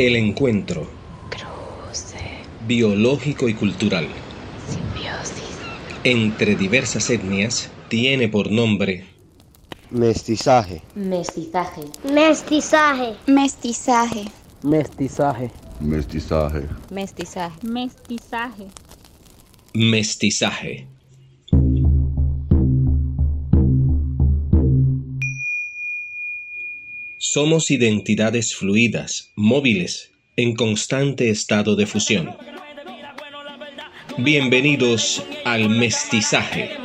El encuentro. Biológico y cultural. Entre diversas etnias tiene por nombre Mestizaje. Mestizaje. Mestizaje. Mestizaje. Mestizaje. Mestizaje. Mestizaje. Mestizaje. mestizaje. Somos identidades fluidas, móviles, en constante estado de fusión. Bienvenidos al mestizaje.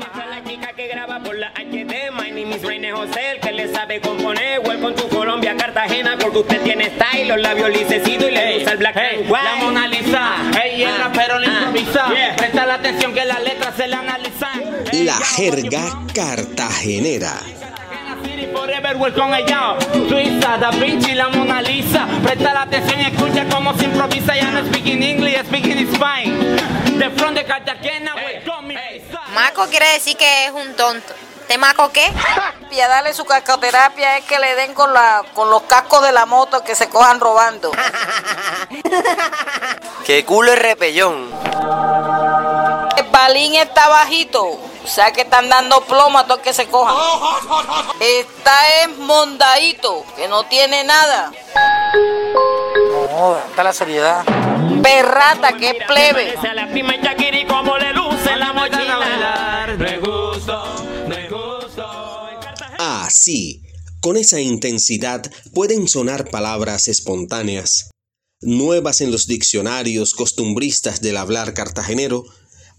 José, el que le sabe componer. Welcome to Colombia, Cartagena, porque usted tiene style, los labios lisecitos y le gusta el black and white. La Mona Lisa, ella el Ah, rapero le ah, improvisa. yeah. Presta la atención que las letras se la analizan. La jerga cartagenera. City Forever, welcome allá. Suiza, Da Vinci, la Mona Lisa. Presta la atención y escucha cómo se improvisa. Ya no speaking English, speaking Spine. De front de Cartagena, welcome me. Maco quiere decir que es un tonto. ¿Te maco qué? darle su cascoterapia es que le den con la con los cascos de la moto que se cojan robando. Que culo es repellón. El balín está bajito, o sea que están dando plomo a todos que se cojan. Está es mondadito, que no tiene nada. No, está la seriedad. Perrata, que es plebe. Así, con esa intensidad pueden sonar palabras espontáneas, nuevas en los diccionarios costumbristas del hablar cartagenero,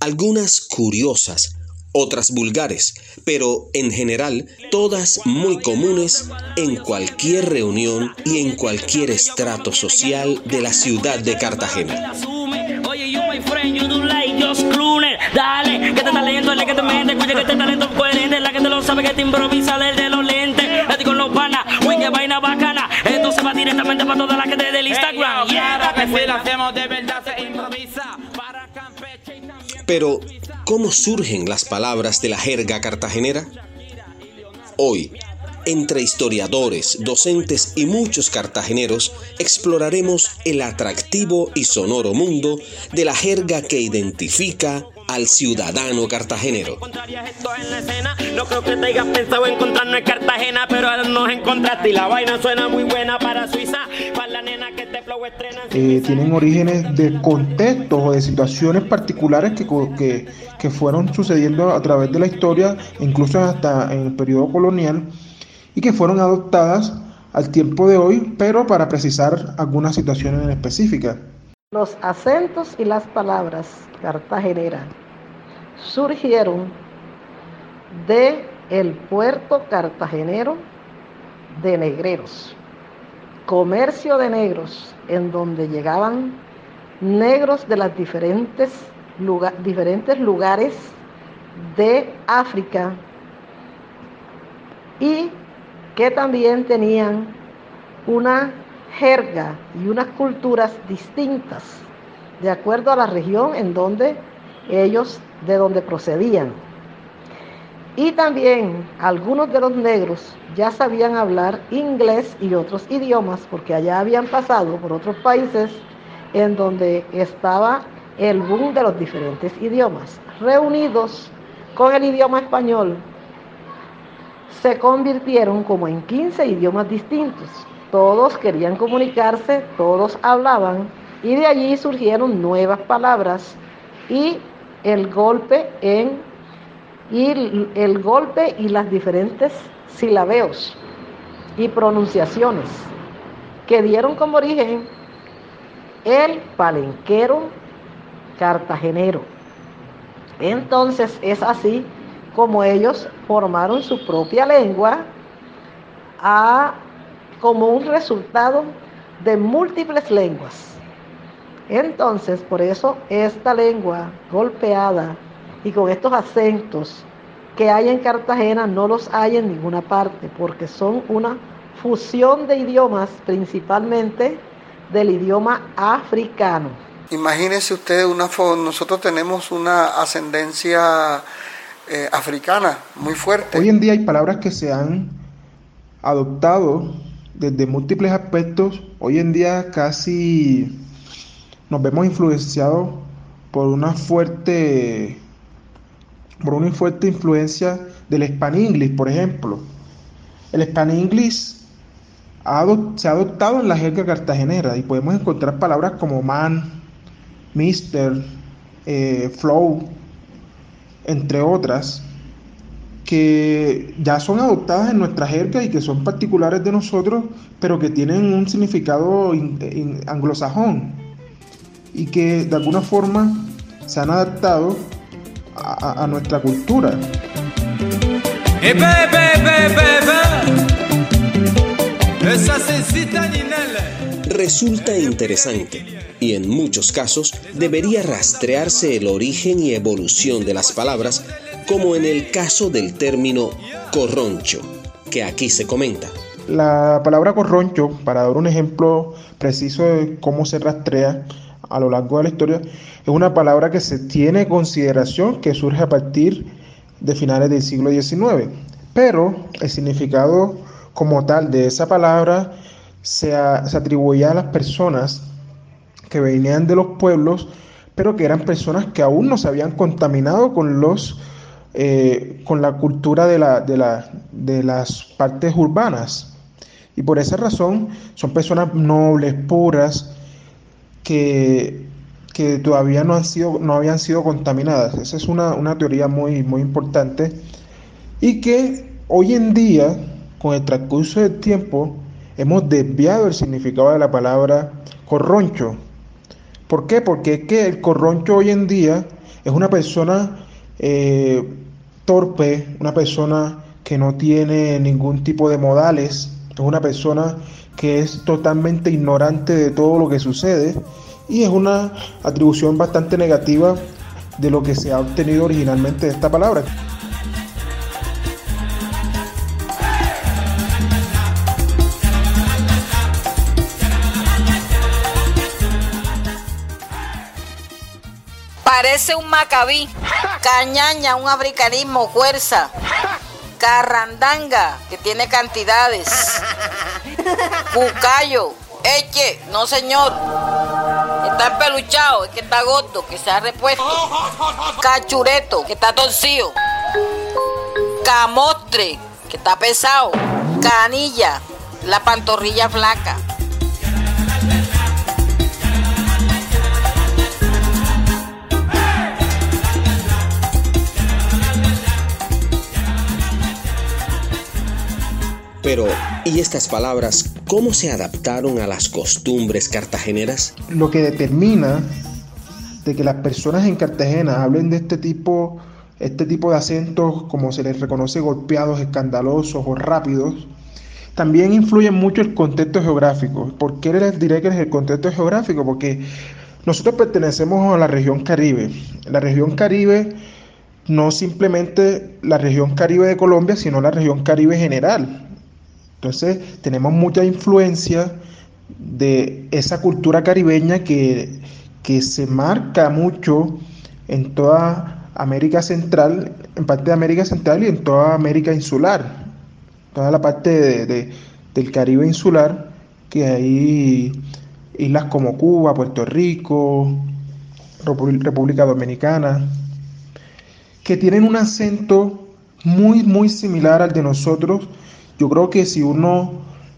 algunas curiosas, otras vulgares, pero en general todas muy comunes en cualquier reunión y en cualquier estrato social de la ciudad de Cartagena. asume. Oye, you my friend, you do like just clone. Dale, que te talento es la que te mete. Escucha que este talento es coherente. La que te lo sabe que te improvisa desde los lentes. Estoy con los panas, uy, qué vaina bacana. Esto se va directamente para toda la gente del Instagram. Claro que si lo hacemos de Pero, ¿cómo surgen las palabras de la jerga cartagenera? Hoy, entre historiadores, docentes y muchos cartageneros, exploraremos el atractivo y sonoro mundo de la jerga que identifica al ciudadano cartagenero. Contrarias esto en la escena. No creo que te hayas pensado encontrarnos en Cartagena, pero ahora nos encontraste y la vaina suena muy buena para Suiza. Para la nena que te flow estrena. eh, tienen orígenes de contextos o de situaciones particulares que, que, que fueron sucediendo a través de la historia, incluso hasta en el periodo colonial, y que fueron adoptadas al tiempo de hoy, pero para precisar algunas situaciones en específicas. Los acentos y las palabras cartageneras surgieron de el puerto cartagenero de negreros, comercio de negros, en donde llegaban negros de los diferentes, diferentes lugares de África y que también tenían una jerga y unas culturas distintas de acuerdo a la región en donde ellos de donde procedían. Y también algunos de los negros ya sabían hablar inglés y otros idiomas porque allá habían pasado por otros países en donde estaba el boom de los diferentes idiomas. Reunidos con el idioma español, se convirtieron como en 15 idiomas distintos. Todos querían comunicarse, todos hablaban y de allí surgieron nuevas palabras y el golpe en y el golpe y las diferentes silabeos y pronunciaciones que dieron como origen el palenquero cartagenero. Entonces es así como ellos formaron su propia lengua a- como un resultado de múltiples lenguas. Entonces, por eso esta lengua golpeada y con estos acentos que hay en Cartagena no los hay en ninguna parte, porque son una fusión de idiomas, principalmente del idioma africano. Imagínense ustedes, una nosotros tenemos una ascendencia eh, africana muy fuerte. Hoy en día hay palabras que se han adoptado desde múltiples aspectos, hoy en día casi nos vemos influenciados por una fuerte por una fuerte influencia del Span English, por ejemplo. El Span English se ha adoptado en la jerga cartagenera y podemos encontrar palabras como man, mister, eh, flow, entre otras, que ya son adoptadas en nuestra jerga y que son particulares de nosotros, pero que tienen un significado anglosajón y que de alguna forma se han adaptado a, nuestra cultura. Resulta interesante y en muchos casos debería rastrearse el origen y evolución de las palabras, como en el caso del término corroncho, que aquí se comenta. La palabra corroncho, para dar un ejemplo preciso de cómo se rastrea a lo largo de la historia, es una palabra que se tiene en consideración que surge a partir de finales del siglo XIX, pero el significado como tal de esa palabra se, atribuía a las personas que venían de los pueblos, pero que eran personas que aún no se habían contaminado con los eh, con la cultura de, la, de, la, de las partes urbanas. Y por esa razón son personas nobles, puras, que que todavía no, han sido, no habían sido contaminadas. Esa es una, teoría muy, muy importante y que hoy en día, con el transcurso del tiempo, hemos desviado el significado de la palabra corroncho. ¿Por qué? Porque es que el corroncho hoy en día es una persona eh, torpe, una persona que no tiene ningún tipo de modales, es una persona que es totalmente ignorante de todo lo que sucede y es una atribución bastante negativa de lo que se ha obtenido originalmente de esta palabra. Parece un macabí, cañaña, un africanismo, fuerza, carrandanga, que tiene cantidades, cucayo, eche, no señor, Está empeluchado, es que está gordo, que se ha repuesto. Cachureto, que está torcido. Camostre, que está pesado. Canilla, la pantorrilla flaca. Pero, ¿y estas palabras cómo se adaptaron a las costumbres cartageneras? Lo que determina de que las personas en Cartagena hablen de este tipo, este tipo de acentos, como se les reconoce, golpeados, escandalosos o rápidos, también influye mucho el contexto geográfico. ¿Por qué les diré que es el contexto geográfico? Porque nosotros pertenecemos a la región Caribe. La región Caribe no simplemente la región Caribe de Colombia, sino la región Caribe general. Entonces tenemos mucha influencia de esa cultura caribeña que, se marca mucho en toda América Central, en parte de América Central y en toda América Insular, toda la parte del Caribe insular, que hay islas como Cuba, Puerto Rico, República Dominicana, que tienen un acento muy, muy similar al de nosotros, yo creo que si uno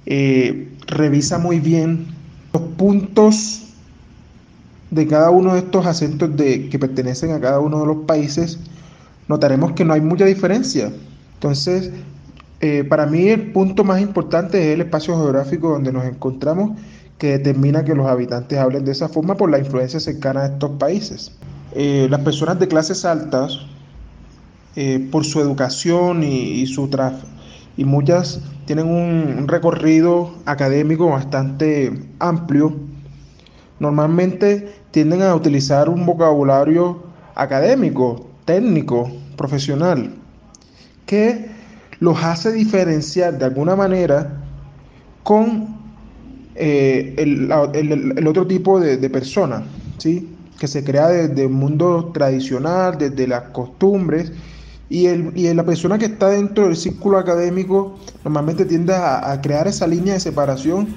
eh, revisa muy bien los puntos de cada uno de estos acentos de, que pertenecen a cada uno de los países, notaremos que no hay mucha diferencia. Entonces, eh, para mí el punto más importante es el espacio geográfico donde nos encontramos, que determina que los habitantes hablen de esa forma por la influencia cercana de estos países. Eh, las personas de clases altas, por su educación y, y su, y muchas tienen un recorrido académico bastante amplio, normalmente tienden a utilizar un vocabulario académico, técnico, profesional, que los hace diferenciar de alguna manera con eh, el, otro tipo de, de personas, ¿sí? que se crea desde el mundo tradicional, desde las costumbres, Y, el, y la persona que está dentro del círculo académico normalmente tiende a, crear esa línea de separación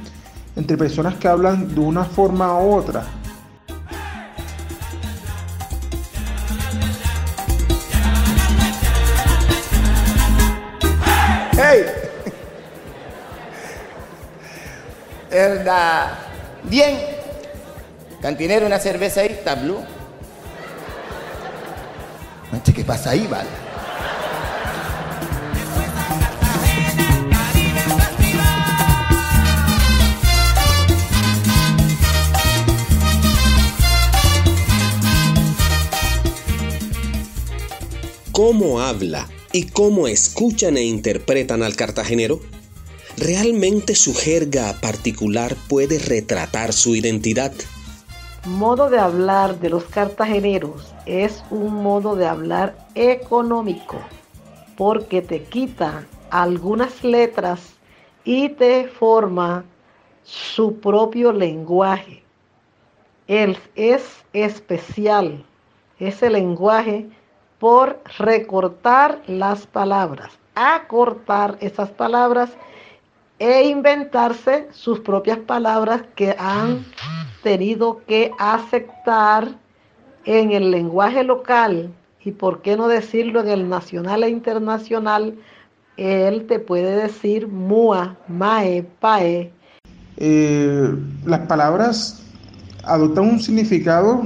entre personas que hablan de una forma u otra. ¡Hey! ¿Verdad? Bien. Cantinero, una cerveza ahí. Manche, ¿qué pasa ahí, vale? ¿Cómo habla y cómo escuchan e interpretan al cartagenero? ¿Realmente su jerga particular puede retratar su identidad? Modo de hablar de los cartageneros es un modo de hablar económico porque te quita algunas letras y te forma su propio lenguaje. Él es especial, ese lenguaje por recortar las palabras, acortar esas palabras e inventarse sus propias palabras que han tenido que aceptar en el lenguaje local y por qué no decirlo en el nacional e internacional, él te puede decir mua, mae, pae. Eh, las palabras adoptan un significado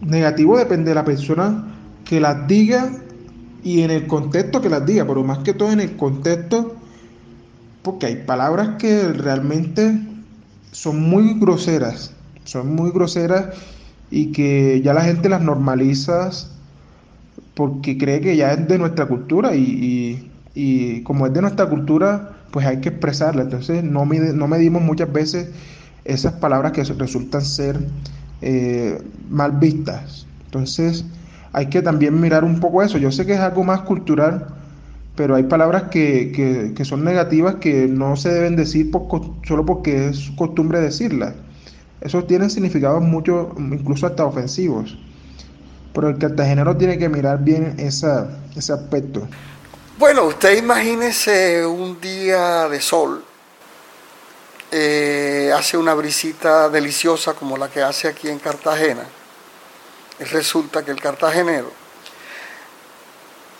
negativo, depende de la persona que las diga y en el contexto que las diga, pero más que todo en el contexto, porque hay palabras que realmente son muy groseras, son muy groseras y que ya la gente las normaliza porque cree que ya es de nuestra cultura y, como es de nuestra cultura, pues hay que expresarla. Entonces no, no medimos muchas veces esas palabras que resultan ser eh, mal vistas. Entonces, hay que también mirar un poco eso. Yo sé que es algo más cultural, pero hay palabras que, son negativas que no se deben decir solo porque es costumbre decirlas. Eso tiene significados mucho, incluso hasta ofensivos. Pero el cartagenero tiene que mirar bien esa, ese aspecto. Bueno, usted imagínese un día de sol, eh, hace una brisita deliciosa como la que hace aquí en Cartagena resulta que el cartagenero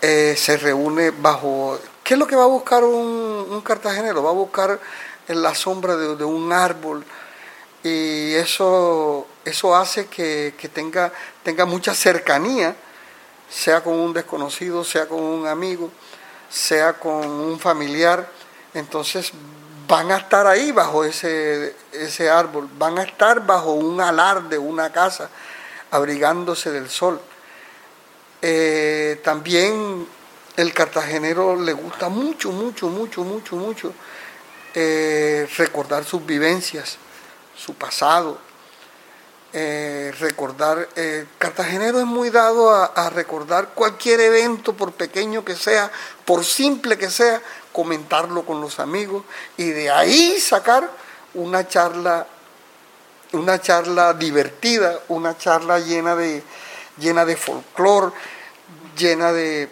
eh, se reúne bajo... ¿Qué es lo que va a buscar un, cartagenero? Va a buscar en la sombra de, un árbol y eso, eso hace que, tenga, tenga mucha cercanía, sea con un desconocido, sea con un amigo, sea con un familiar. Entonces van a estar ahí bajo ese, ese árbol, van a estar bajo un alar de una casa abrigándose del sol. Eh, también el cartagenero le gusta mucho, mucho, mucho, mucho, mucho eh, recordar sus vivencias, su pasado, eh, recordar, cartagenero es muy dado a, recordar cualquier evento, por pequeño que sea, por simple que sea, comentarlo con los amigos y de ahí sacar una charla una charla divertida, una charla llena de, llena de folclore, llena de,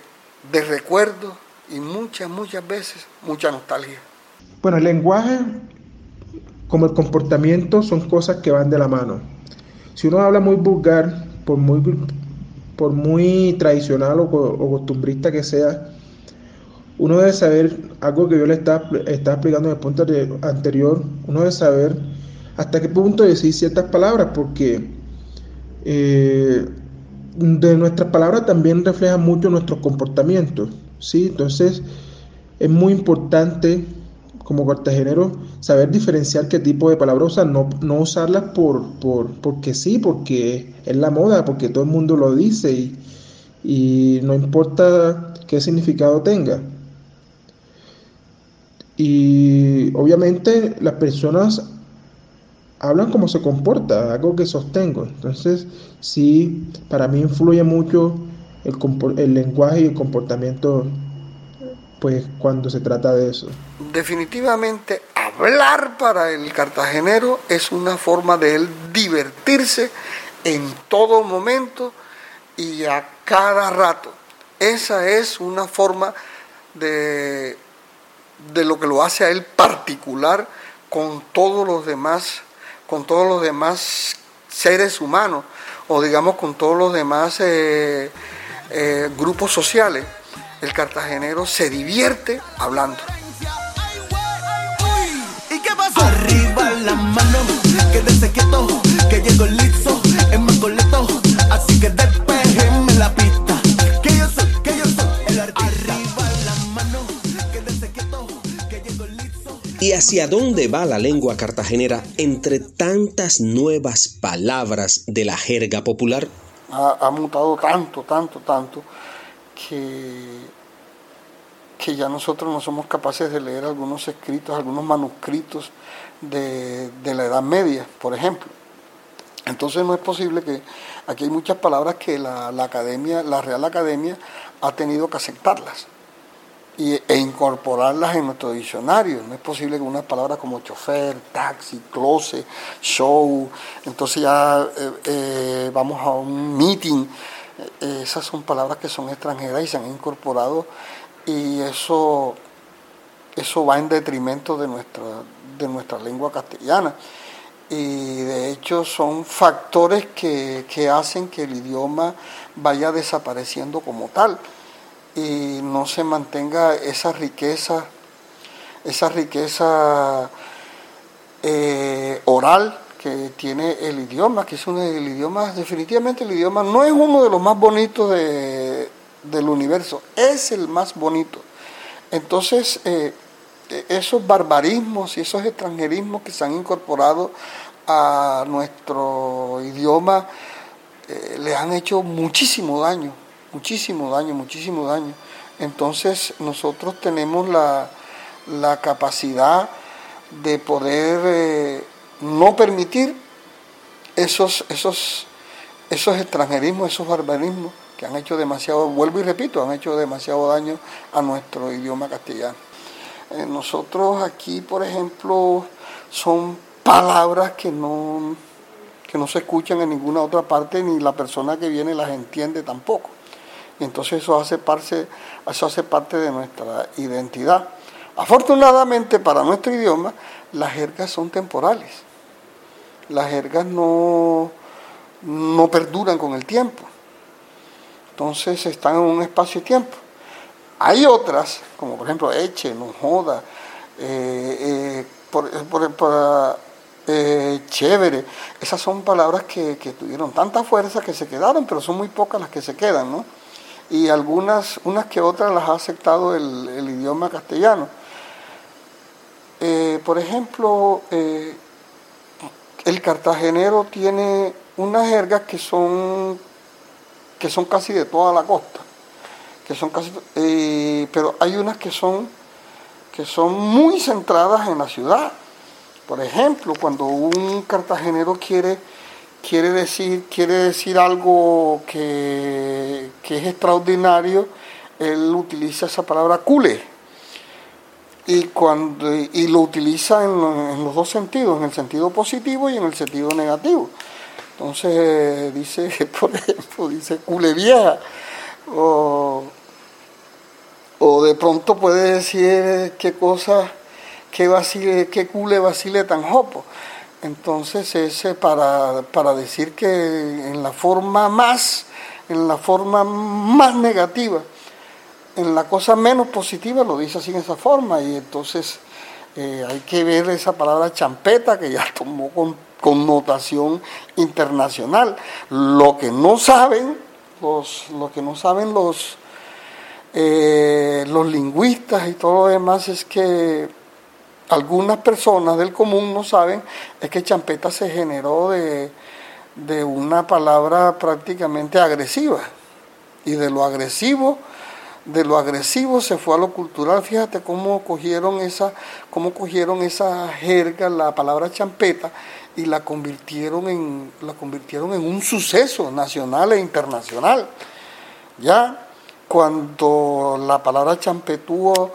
de recuerdos y muchas, muchas veces mucha nostalgia. Bueno, el lenguaje como el comportamiento son cosas que van de la mano. Si uno habla muy vulgar, por muy, por muy tradicional o, costumbrista que sea, uno debe saber algo que yo le estaba, estaba explicando en el punto anterior, uno debe saber hasta qué punto decir ciertas palabras, porque eh, de nuestras palabras también reflejan mucho nuestros comportamientos, ¿sí? Entonces es muy importante como cartagenero saber diferenciar qué tipo de palabras usar, no, no usarlas por, por, porque sí, porque es la moda, porque todo el mundo lo dice y, y no importa qué significado tenga. Y obviamente las personas hablan como se comporta, algo que sostengo. Entonces, sí, para mí influye mucho el, lenguaje y el comportamiento, pues cuando se trata de eso. Definitivamente, hablar para el cartagenero es una forma de él divertirse en todo momento y a cada rato. Esa es una forma de, de lo que lo hace a él particular con todos los demás, con todos los demás seres humanos, o digamos con todos los demás eh, eh, grupos sociales. El cartagenero se divierte hablando. Arriba la mano, que llegó ¿Y hacia dónde va la lengua cartagenera entre tantas nuevas palabras de la jerga popular? Ha, mutado tanto, tanto, tanto, que, que ya nosotros no somos capaces de leer algunos escritos, algunos manuscritos de, la Edad Media, por ejemplo. Entonces no es posible que aquí hay muchas palabras que la academia, la Real Academia ha tenido que aceptarlas y, e incorporarlas en nuestro diccionario. No es posible que unas palabras como chofer, taxi, closet, show, entonces ya eh, eh, vamos a un meeting, eh, esas son palabras que son extranjeras y se han incorporado y eso, eso va en detrimento de nuestra, de nuestra lengua castellana. Y de hecho son factores que, que hacen que el idioma vaya desapareciendo como tal y no se mantenga esa riqueza, esa riqueza eh, oral que tiene el idioma, que es uno del idioma, definitivamente el idioma no es uno de los más bonitos de, del universo, es el más bonito. Entonces, eh, esos barbarismos y esos extranjerismos que se han incorporado a nuestro idioma eh, le han hecho muchísimo daño, muchísimo daño, muchísimo daño. Entonces nosotros tenemos la, la capacidad de poder eh, no permitir esos, esos, esos extranjerismos, esos barbarismos que han hecho demasiado, vuelvo y repito, han hecho demasiado daño a nuestro idioma castellano. Eh, nosotros aquí, por ejemplo, son palabras que no, que no se escuchan en ninguna otra parte, ni la persona que viene las entiende tampoco. Y entonces eso hace parte, eso hace parte de nuestra identidad. Afortunadamente para nuestro idioma, las jergas son temporales. Las jergas no, no perduran con el tiempo. Entonces están en un espacio y tiempo. Hay otras, como por ejemplo eche, no joda, eh, eh, por, por, por, eh, chévere. Esas son palabras que, que, tuvieron tanta fuerza que se quedaron, pero son muy pocas las que se quedan, ¿no? Y algunas, unas que otras las ha aceptado el, idioma castellano. Eh, por ejemplo, eh, el cartagenero tiene unas jergas que son, que son casi de toda la costa, que son casi, eh, pero hay unas que son, que son muy centradas en la ciudad. Por ejemplo, cuando un cartagenero quiere, quiere, decir, quiere decir algo que, que es extraordinario, él utiliza esa palabra cule y, cuando, y lo utiliza en, los dos sentidos, en el sentido positivo y en el sentido negativo. Entonces dice, por ejemplo, dice cule vieja, o, o de pronto puede decir qué cosa, qué, vacile, qué cule vacile tan jopo. Entonces ese para, para decir que en la forma más, en la forma más negativa, en la cosa menos positiva lo dice así en esa forma y entonces eh, hay que ver esa palabra champeta que ya tomó con connotación internacional. Lo que no saben, los, lo que no saben los, eh, los lingüistas y todo lo demás es que algunas personas del común no saben, es que champeta se generó de, de una palabra prácticamente agresiva y de lo agresivo de lo agresivo se fue a lo cultural. Fíjate cómo cogieron esa, cómo cogieron esa jerga, la palabra champeta, y la convirtieron en, la convirtieron en un suceso nacional e internacional. Ya cuando la palabra champetúo,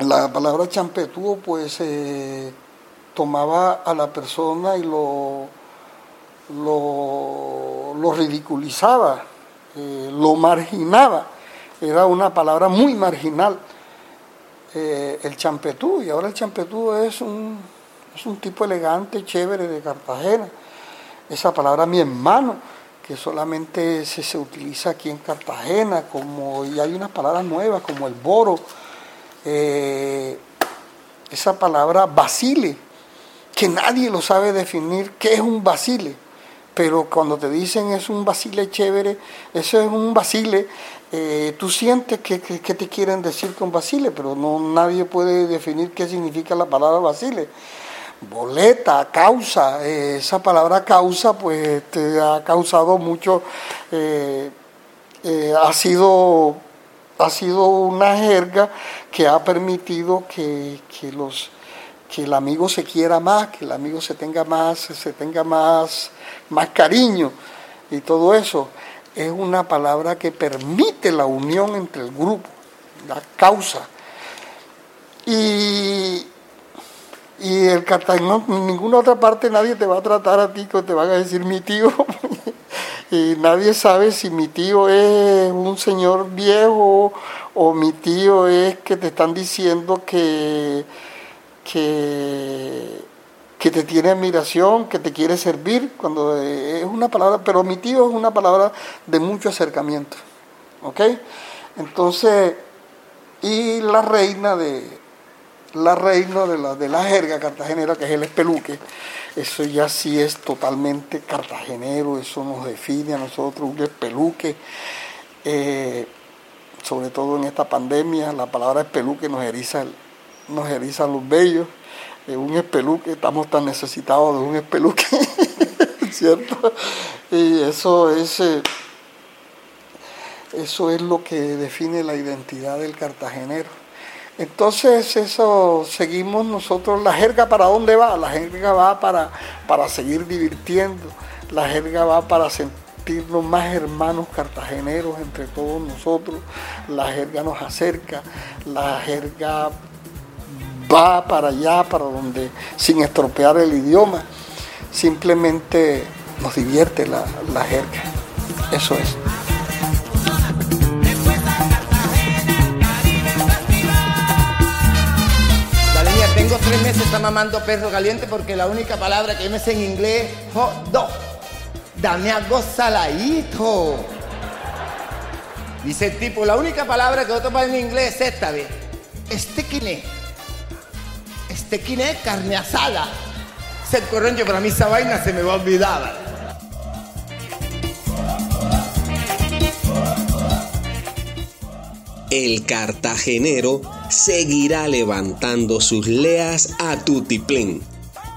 la palabra champetúo pues eh, tomaba a la persona y lo, lo, lo ridiculizaba eh, lo marginaba, era una palabra muy marginal, eh, el champetú, y ahora el champetú es un, es un tipo elegante, chévere de Cartagena. Esa palabra mi hermano, que solamente se, se utiliza aquí en Cartagena, como, y hay unas palabras nuevas como el boro, eh, esa palabra basile, que nadie lo sabe definir qué es un basile, pero cuando te dicen es un basile chévere, eso es un basile, eh, tú sientes que, te quieren decir con basile, pero no nadie puede definir qué significa la palabra basile. Boleta, causa, eh, esa palabra causa pues te ha causado mucho, ha sido ha sido una jerga que ha permitido que, los que el amigo se quiera más, que el amigo se tenga más, se tenga más, más cariño y todo eso. Es una palabra que permite la unión entre el grupo, la causa. Y, y el Cartagena, en ninguna otra parte nadie te va a tratar a ti, que te van a decir mi tío, y nadie sabe si mi tío es un señor viejo o mi tío es que te están diciendo que, que, te tiene admiración, que te quiere servir, cuando es una palabra, pero mi tío es una palabra de mucho acercamiento. ¿Ok? Entonces, y la reina de la reina de la, de la jerga cartagenera, que es el espeluque, eso ya sí es totalmente cartagenero, eso nos define a nosotros, un espeluque. Eh, sobre todo en esta pandemia, la palabra espeluque nos eriza, nos eriza los vellos. un espeluque, estamos tan necesitados de un espeluque, ¿cierto? Y eso es, eh, eso es lo que define la identidad del cartagenero. Entonces eso seguimos nosotros, la jerga para dónde va? La jerga va para, para seguir divirtiendo, la jerga va para sentirnos más hermanos cartageneros entre todos nosotros, la jerga nos acerca, la jerga va para allá, para donde, sin estropear el idioma, simplemente nos divierte la, la jerga, eso es. Mamando perro caliente porque la única palabra que me sé en inglés es hot dog. Dame algo saladito. Dice el tipo, la única palabra que yo tomo en inglés es esta vez. Estequiné. Estequiné, carne asada. Se corroncho, para mí esa vaina se me va a olvidar. El cartagenero seguirá levantando sus leas a Tutiplén.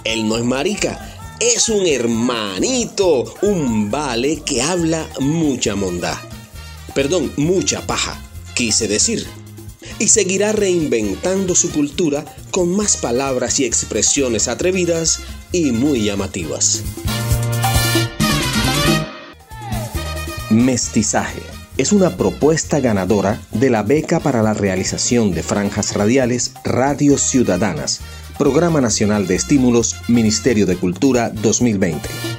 Él no es marica, es un hermanito, un vale que habla mucha mondá. Perdón, mucha paja, quise decir. Y seguirá reinventando su cultura con más palabras y expresiones atrevidas y muy llamativas. Mestizaje es una propuesta ganadora de la beca para la realización de franjas radiales Radio Ciudadanas, Programa Nacional de Estímulos, Ministerio de Cultura 2020.